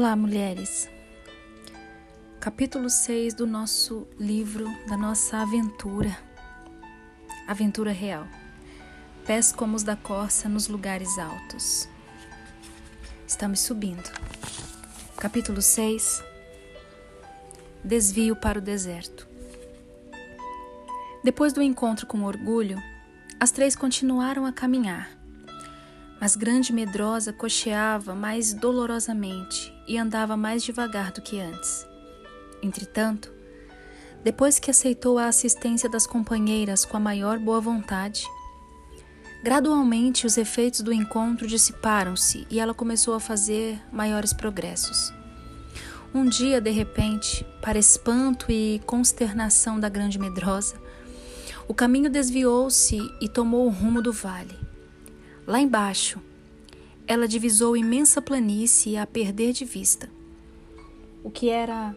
Olá, mulheres. Capítulo 6 do nosso livro, da nossa aventura. Aventura real. Pés como os da corça nos lugares altos. Estamos subindo. Capítulo 6 Desvio para o deserto. Depois do encontro com o orgulho, as três continuaram a caminhar mas grande medrosa cocheava mais dolorosamente e andava mais devagar do que antes. Entretanto, depois que aceitou a assistência das companheiras com a maior boa vontade, gradualmente os efeitos do encontro dissiparam-se e ela começou a fazer maiores progressos. Um dia, de repente, para espanto e consternação da grande medrosa, o caminho desviou-se e tomou o rumo do vale. Lá embaixo, ela divisou imensa planície a perder de vista, o que era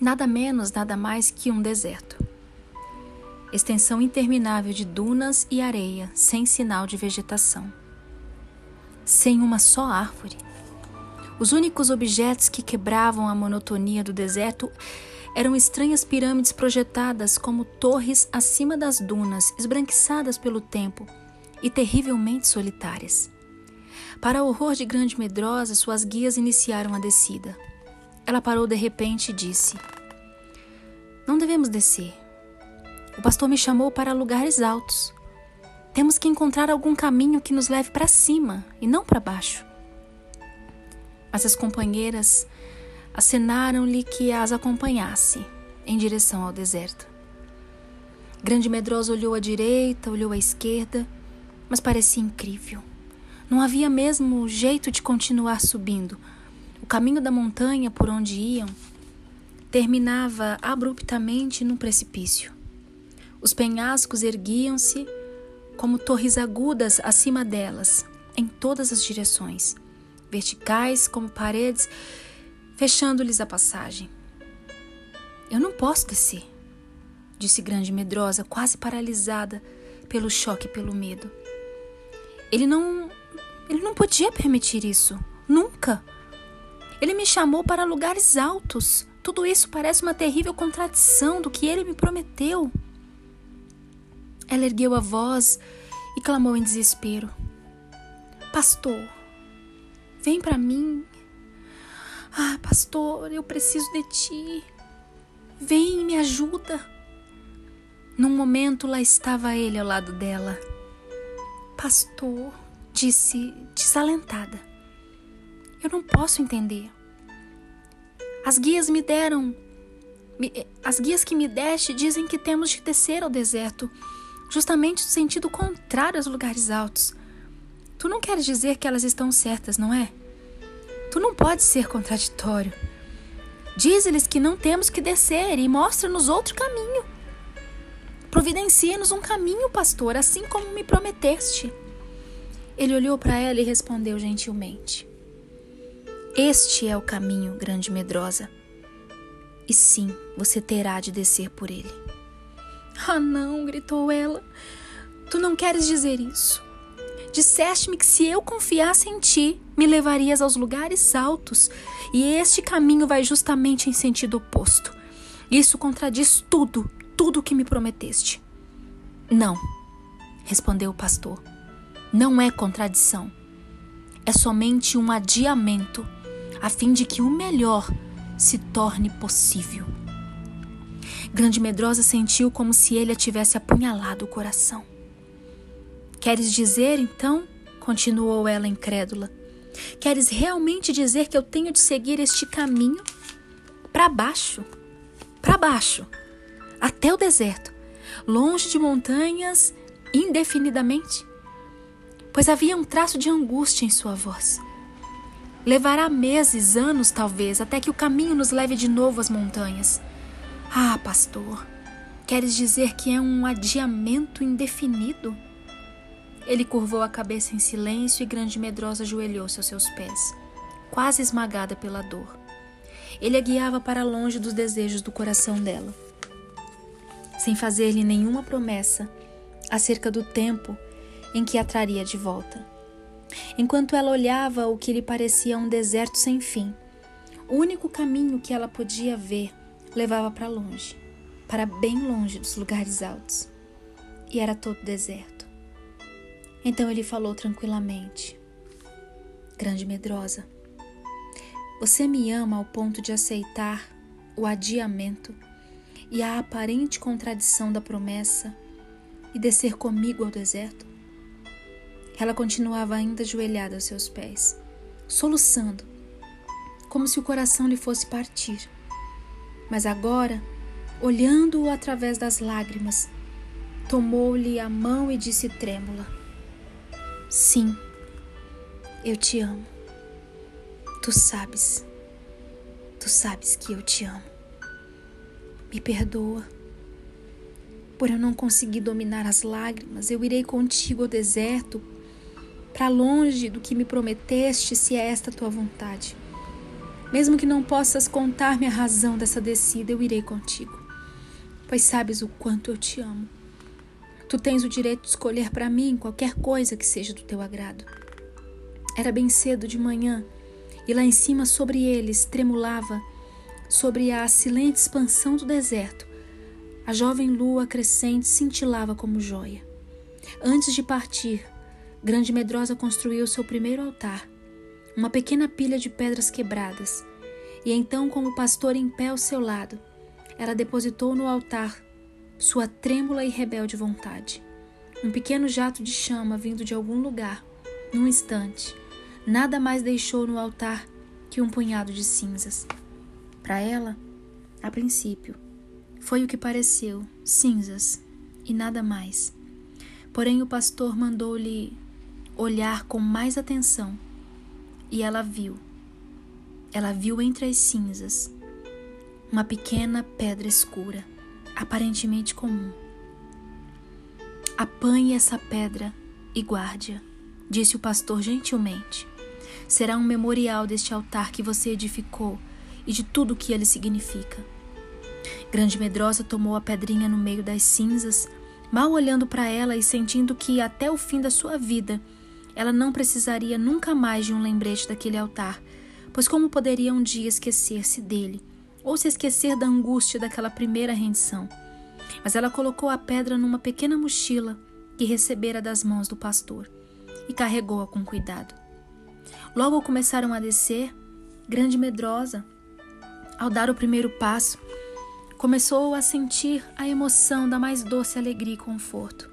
nada menos, nada mais que um deserto. Extensão interminável de dunas e areia, sem sinal de vegetação. Sem uma só árvore. Os únicos objetos que quebravam a monotonia do deserto eram estranhas pirâmides projetadas como torres acima das dunas, esbranquiçadas pelo tempo e terrivelmente solitárias. Para o horror de Grande Medrosa, suas guias iniciaram a descida. Ela parou de repente e disse: Não devemos descer. O pastor me chamou para lugares altos. Temos que encontrar algum caminho que nos leve para cima e não para baixo. Mas as companheiras acenaram-lhe que as acompanhasse em direção ao deserto. Grande Medrosa olhou à direita, olhou à esquerda mas parecia incrível. Não havia mesmo jeito de continuar subindo. O caminho da montanha por onde iam terminava abruptamente num precipício. Os penhascos erguiam-se como torres agudas acima delas, em todas as direções, verticais como paredes, fechando-lhes a passagem. Eu não posso descer, disse Grande Medrosa, quase paralisada pelo choque e pelo medo. Ele não. Ele não podia permitir isso. Nunca. Ele me chamou para lugares altos. Tudo isso parece uma terrível contradição do que ele me prometeu. Ela ergueu a voz e clamou em desespero: Pastor, vem para mim. Ah, pastor, eu preciso de ti. Vem e me ajuda. Num momento lá estava ele ao lado dela. Pastor, disse desalentada. Eu não posso entender. As guias me deram. As guias que me deste dizem que temos de descer ao deserto, justamente no sentido contrário aos lugares altos. Tu não queres dizer que elas estão certas, não é? Tu não podes ser contraditório. Diz-lhes que não temos que descer e mostra-nos outro caminho. Providencia-nos um caminho, pastor, assim como me prometeste. Ele olhou para ela e respondeu gentilmente: Este é o caminho, grande medrosa. E sim, você terá de descer por ele. Ah, não, gritou ela. Tu não queres dizer isso. Disseste-me que se eu confiasse em ti, me levarias aos lugares altos, e este caminho vai justamente em sentido oposto. Isso contradiz tudo tudo o que me prometeste. Não, respondeu o pastor. Não é contradição. É somente um adiamento, a fim de que o melhor se torne possível. Grande Medrosa sentiu como se ele a tivesse apunhalado o coração. Queres dizer, então, continuou ela incrédula, queres realmente dizer que eu tenho de seguir este caminho para baixo? Para baixo até o deserto, longe de montanhas, indefinidamente? Pois havia um traço de angústia em sua voz. Levará meses, anos talvez, até que o caminho nos leve de novo às montanhas. Ah, pastor, queres dizer que é um adiamento indefinido? Ele curvou a cabeça em silêncio e grande medrosa ajoelhou-se aos seus pés, quase esmagada pela dor. Ele a guiava para longe dos desejos do coração dela sem fazer-lhe nenhuma promessa acerca do tempo em que a traria de volta. Enquanto ela olhava o que lhe parecia um deserto sem fim, O único caminho que ela podia ver levava para longe, para bem longe dos lugares altos. E era todo deserto. Então ele falou tranquilamente: Grande medrosa, você me ama ao ponto de aceitar o adiamento e a aparente contradição da promessa e descer comigo ao deserto? Ela continuava ainda ajoelhada aos seus pés, soluçando, como se o coração lhe fosse partir. Mas agora, olhando-o através das lágrimas, tomou-lhe a mão e disse trêmula: Sim, eu te amo. Tu sabes, tu sabes que eu te amo. Me perdoa. Por eu não conseguir dominar as lágrimas, eu irei contigo ao deserto, para longe do que me prometeste, se é esta tua vontade. Mesmo que não possas contar-me a razão dessa descida, eu irei contigo, pois sabes o quanto eu te amo. Tu tens o direito de escolher para mim qualquer coisa que seja do teu agrado. Era bem cedo de manhã e lá em cima sobre eles tremulava, sobre a silente expansão do deserto, a jovem lua crescente cintilava como joia. Antes de partir, Grande Medrosa construiu seu primeiro altar, uma pequena pilha de pedras quebradas, e então, com o pastor em pé ao seu lado, ela depositou no altar sua trêmula e rebelde vontade. Um pequeno jato de chama vindo de algum lugar, num instante, nada mais deixou no altar que um punhado de cinzas. Para ela, a princípio, foi o que pareceu, cinzas e nada mais. Porém, o pastor mandou-lhe olhar com mais atenção e ela viu. Ela viu entre as cinzas uma pequena pedra escura aparentemente comum. Apanhe essa pedra e guarde-a, disse o pastor gentilmente. Será um memorial deste altar que você edificou e de tudo o que ele significa. Grande Medrosa tomou a pedrinha no meio das cinzas, mal olhando para ela e sentindo que até o fim da sua vida ela não precisaria nunca mais de um lembrete daquele altar, pois como poderia um dia esquecer-se dele ou se esquecer da angústia daquela primeira rendição. Mas ela colocou a pedra numa pequena mochila que recebera das mãos do pastor e carregou-a com cuidado. Logo começaram a descer, grande medrosa. Ao dar o primeiro passo, começou a sentir a emoção da mais doce alegria e conforto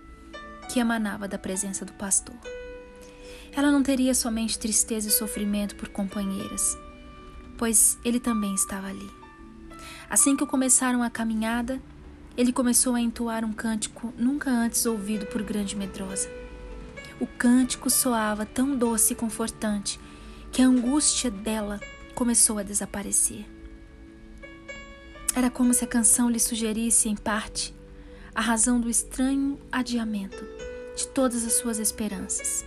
que emanava da presença do pastor. Ela não teria somente tristeza e sofrimento por companheiras, pois ele também estava ali. Assim que começaram a caminhada, ele começou a entoar um cântico nunca antes ouvido por Grande Medrosa. O cântico soava tão doce e confortante que a angústia dela começou a desaparecer. Era como se a canção lhe sugerisse, em parte, a razão do estranho adiamento de todas as suas esperanças.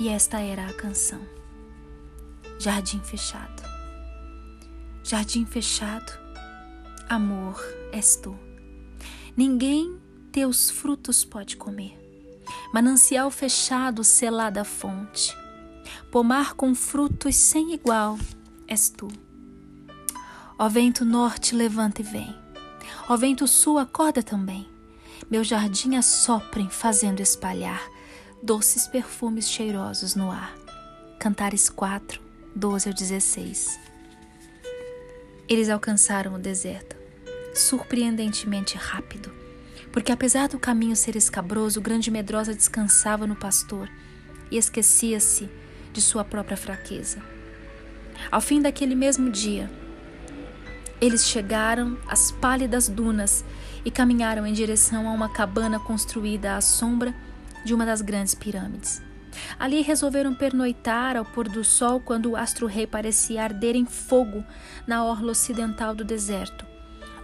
E esta era a canção. Jardim fechado. Jardim fechado amor és tu. Ninguém teus frutos pode comer. Manancial fechado, selada fonte. Pomar com frutos sem igual és tu. Ó vento norte, levanta e vem. Ó vento sul, acorda também. Meu jardim assoprem, fazendo espalhar doces perfumes cheirosos no ar. Cantares 4, 12 ao 16. Eles alcançaram o deserto surpreendentemente rápido, porque apesar do caminho ser escabroso, o grande medrosa descansava no pastor e esquecia-se de sua própria fraqueza. Ao fim daquele mesmo dia, eles chegaram às pálidas dunas e caminharam em direção a uma cabana construída à sombra de uma das grandes pirâmides. Ali resolveram pernoitar ao pôr do sol quando o astro-rei parecia arder em fogo na orla ocidental do deserto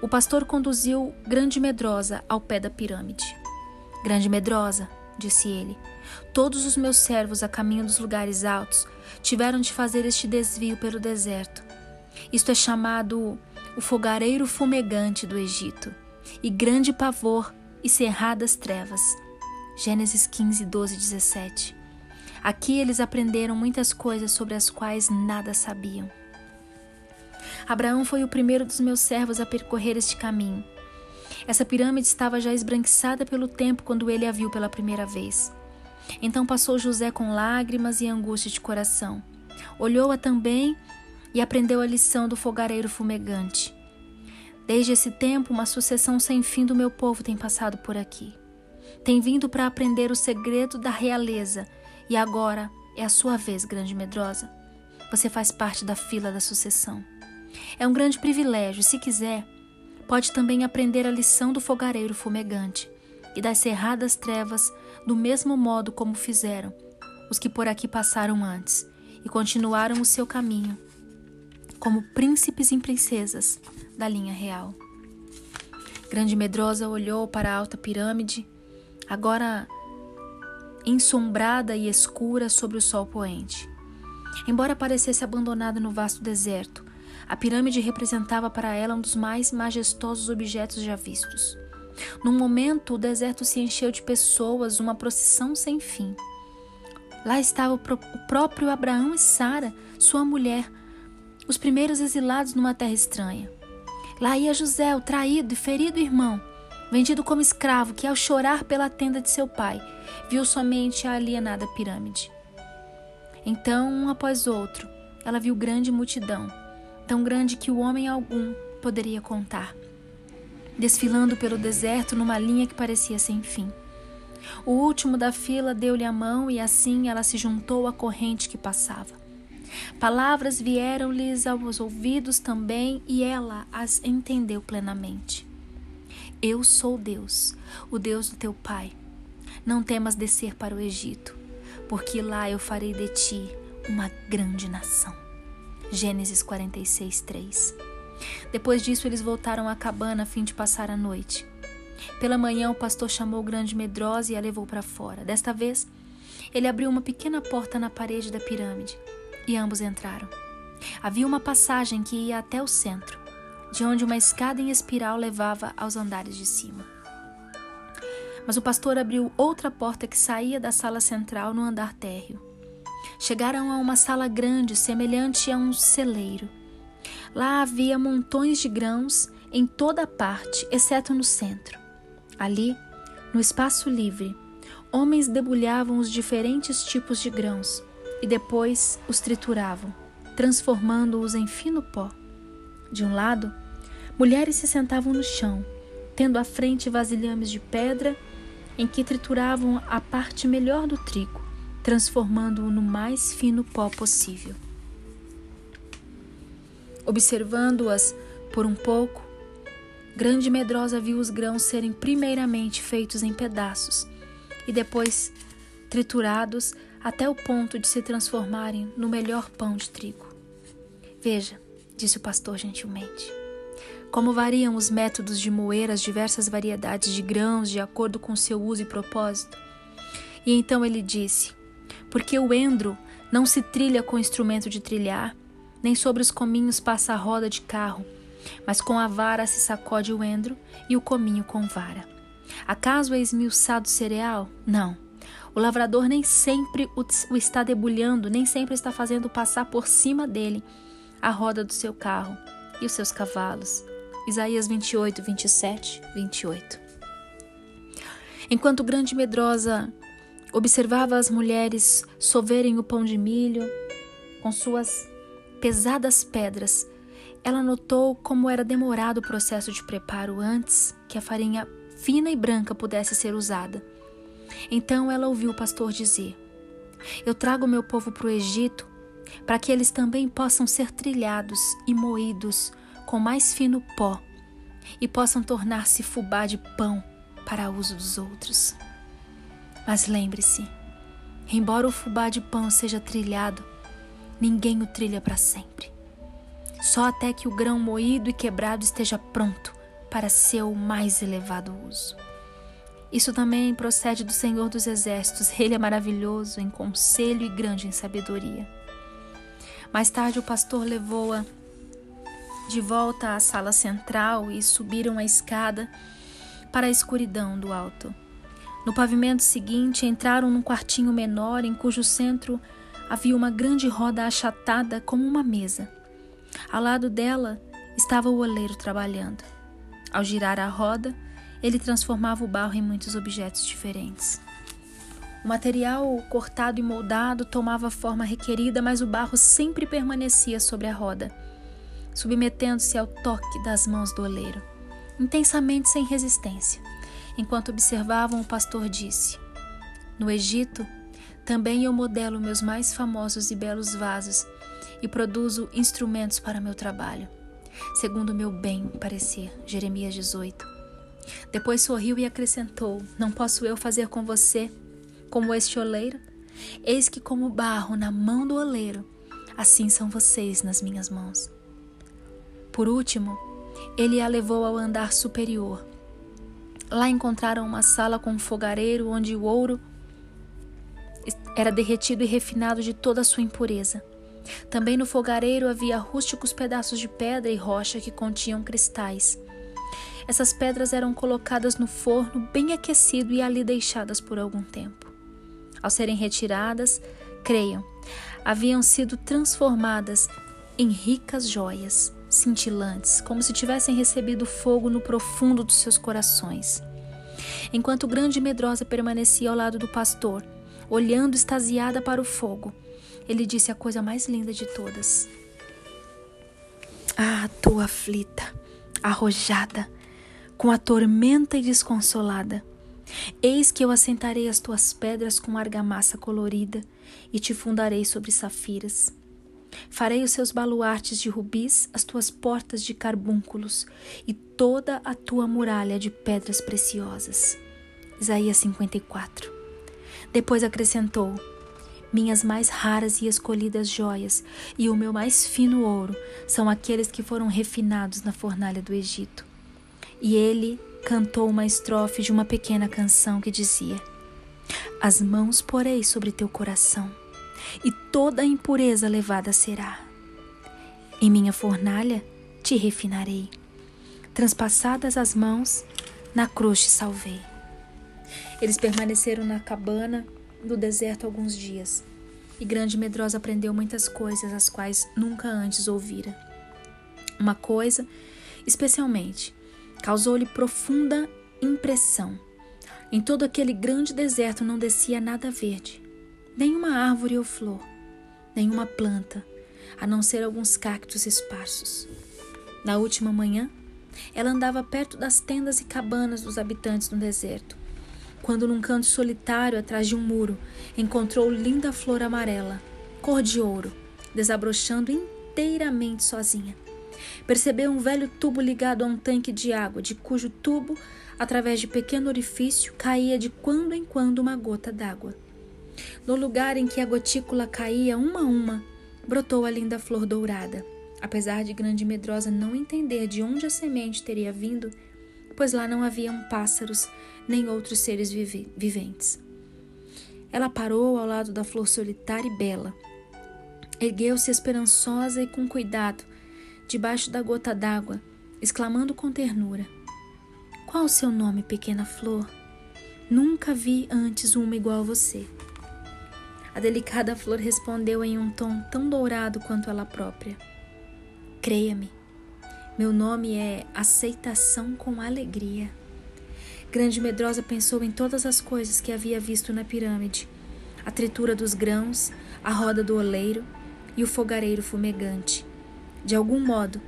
o pastor conduziu Grande Medrosa ao pé da pirâmide. Grande Medrosa, disse ele, todos os meus servos a caminho dos lugares altos tiveram de fazer este desvio pelo deserto. Isto é chamado o fogareiro fumegante do Egito, e grande pavor e cerradas trevas. Gênesis 15, 12, 17. Aqui eles aprenderam muitas coisas sobre as quais nada sabiam. Abraão foi o primeiro dos meus servos a percorrer este caminho. Essa pirâmide estava já esbranquiçada pelo tempo quando ele a viu pela primeira vez. Então passou José com lágrimas e angústia de coração. Olhou-a também e aprendeu a lição do fogareiro fumegante. Desde esse tempo, uma sucessão sem fim do meu povo tem passado por aqui. Tem vindo para aprender o segredo da realeza, e agora é a sua vez, grande medrosa. Você faz parte da fila da sucessão. É um grande privilégio, se quiser, pode também aprender a lição do fogareiro fumegante e das cerradas trevas, do mesmo modo como fizeram os que por aqui passaram antes e continuaram o seu caminho, como príncipes e princesas da linha real. Grande Medrosa olhou para a alta pirâmide, agora ensombrada e escura sobre o sol poente. Embora parecesse abandonada no vasto deserto, a pirâmide representava para ela um dos mais majestosos objetos já vistos. Num momento, o deserto se encheu de pessoas, uma procissão sem fim. Lá estava o, próprio Abraão e Sara, sua mulher, os primeiros exilados numa terra estranha. Lá ia José, o traído e ferido irmão, vendido como escravo, que ao chorar pela tenda de seu pai, viu somente a alienada pirâmide. Então, um após outro, ela viu grande multidão, tão grande que o homem algum poderia contar, desfilando pelo deserto numa linha que parecia sem fim. O último da fila deu-lhe a mão e assim ela se juntou à corrente que passava. Palavras vieram-lhes aos ouvidos também e ela as entendeu plenamente. Eu sou Deus, o Deus do teu pai. Não temas descer para o Egito, porque lá eu farei de ti uma grande nação. Gênesis 46, 3. Depois disso, eles voltaram à cabana a fim de passar a noite. Pela manhã, o pastor chamou grande medrosa e a levou para fora. Desta vez, ele abriu uma pequena porta na parede da pirâmide e ambos entraram. Havia uma passagem que ia até o centro, de onde uma escada em espiral levava aos andares de cima. Mas o pastor abriu outra porta que saía da sala central no andar térreo. Chegaram a uma sala grande, semelhante a um celeiro. Lá havia montões de grãos em toda parte, exceto no centro. Ali, no espaço livre, homens debulhavam os diferentes tipos de grãos e depois os trituravam, transformando-os em fino pó. De um lado, mulheres se sentavam no chão, tendo à frente vasilhames de pedra em que trituravam a parte melhor do trigo, transformando-o no mais fino pó possível. Observando-as por um pouco, Grande Medrosa viu os grãos serem primeiramente feitos em pedaços e depois triturados até o ponto de se transformarem no melhor pão de trigo. Veja, disse o pastor gentilmente, como variam os métodos de moer as diversas variedades de grãos de acordo com seu uso e propósito. E então ele disse: Porque o endro não se trilha com instrumento de trilhar, nem sobre os cominhos passa a roda de carro, mas com a vara se sacode o endro e o cominho com vara. Acaso é esmiuçado cereal? Não. O lavrador nem sempre o está debulhando, nem sempre está fazendo passar por cima dele a roda do seu carro e os seus cavalos. Isaías 28, 27, 28. Enquanto grande medrosa observava as mulheres soverem o pão de milho com suas pesadas pedras, ela notou como era demorado o processo de preparo antes que a farinha fina e branca pudesse ser usada. Então ela ouviu o pastor dizer: Eu trago meu povo para o Egito para que eles também possam ser trilhados e moídos com mais fino pó e possam tornar-se fubá de pão para uso dos outros. Mas lembre-se, embora o fubá de pão seja trilhado, ninguém o trilha para sempre só até que o grão moído e quebrado esteja pronto para seu mais elevado uso. Isso também procede do Senhor dos Exércitos, ele é maravilhoso em conselho e grande em sabedoria. Mais tarde, o pastor levou-a de volta à sala central e subiram a escada para a escuridão do alto. No pavimento seguinte, entraram num quartinho menor em cujo centro havia uma grande roda achatada como uma mesa. Ao lado dela estava o oleiro trabalhando. Ao girar a roda, ele transformava o barro em muitos objetos diferentes. O material cortado e moldado tomava a forma requerida, mas o barro sempre permanecia sobre a roda, submetendo-se ao toque das mãos do oleiro, intensamente sem resistência. Enquanto observavam, o pastor disse: No Egito, também eu modelo meus mais famosos e belos vasos e produzo instrumentos para meu trabalho, segundo meu bem parecer. Jeremias 18. Depois sorriu e acrescentou: Não posso eu fazer com você como este oleiro? Eis que, como barro na mão do oleiro, assim são vocês nas minhas mãos. Por último, ele a levou ao andar superior. Lá encontraram uma sala com um fogareiro onde o ouro era derretido e refinado de toda a sua impureza. Também no fogareiro havia rústicos pedaços de pedra e rocha que continham cristais. Essas pedras eram colocadas no forno bem aquecido e ali deixadas por algum tempo. Ao serem retiradas, creiam, haviam sido transformadas em ricas joias, cintilantes, como se tivessem recebido fogo no profundo dos seus corações. Enquanto grande e medrosa permanecia ao lado do pastor, olhando extasiada para o fogo, ele disse a coisa mais linda de todas: Ah, tua aflita, arrojada, com a tormenta e desconsolada Eis que eu assentarei as tuas pedras com argamassa colorida e te fundarei sobre safiras. Farei os seus baluartes de rubis, as tuas portas de carbúnculos e toda a tua muralha de pedras preciosas. Isaías 54. Depois acrescentou: Minhas mais raras e escolhidas joias e o meu mais fino ouro são aqueles que foram refinados na fornalha do Egito. E ele cantou uma estrofe de uma pequena canção que dizia: As mãos porei sobre teu coração, e toda impureza levada será. Em minha fornalha te refinarei. Transpassadas as mãos, na cruz te salvei. Eles permaneceram na cabana do deserto alguns dias, e Grande Medrosa aprendeu muitas coisas as quais nunca antes ouvira. Uma coisa, especialmente, causou-lhe profunda impressão. Em todo aquele grande deserto não descia nada verde, nenhuma árvore ou flor, nenhuma planta, a não ser alguns cactos esparsos. Na última manhã, ela andava perto das tendas e cabanas dos habitantes do deserto, quando num canto solitário atrás de um muro encontrou linda flor amarela, cor de ouro, desabrochando inteiramente sozinha. Percebeu um velho tubo ligado a um tanque de água, de cujo tubo, através de pequeno orifício, caía de quando em quando uma gota d'água. No lugar em que a gotícula caía uma a uma, brotou a linda flor dourada. Apesar de Grande Medrosa não entender de onde a semente teria vindo, pois lá não haviam pássaros nem outros seres vive viventes. Ela parou ao lado da flor solitária e bela. Ergueu-se esperançosa e com cuidado, debaixo da gota d'água, exclamando com ternura: Qual o seu nome, pequena flor? Nunca vi antes uma igual a você. A delicada flor respondeu em um tom tão dourado quanto ela própria: Creia-me, meu nome é Aceitação com Alegria. Grande Medrosa pensou em todas as coisas que havia visto na pirâmide: a tritura dos grãos, a roda do oleiro e o fogareiro fumegante. De algum modo,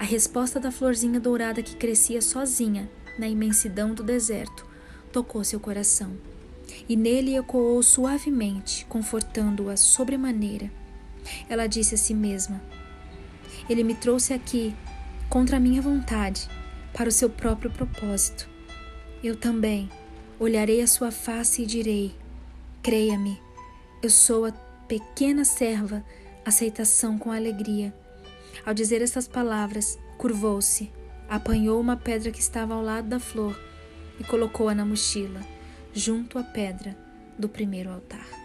a resposta da florzinha dourada que crescia sozinha na imensidão do deserto tocou seu coração, e nele ecoou suavemente, confortando-a sobremaneira. Ela disse a si mesma: Ele me trouxe aqui, contra a minha vontade, para o seu próprio propósito. Eu também olharei a sua face e direi: Creia-me, eu sou a pequena serva, aceitação com alegria ao dizer estas palavras, curvou-se, apanhou uma pedra que estava ao lado da flor e colocou-a na mochila, junto à pedra do primeiro altar.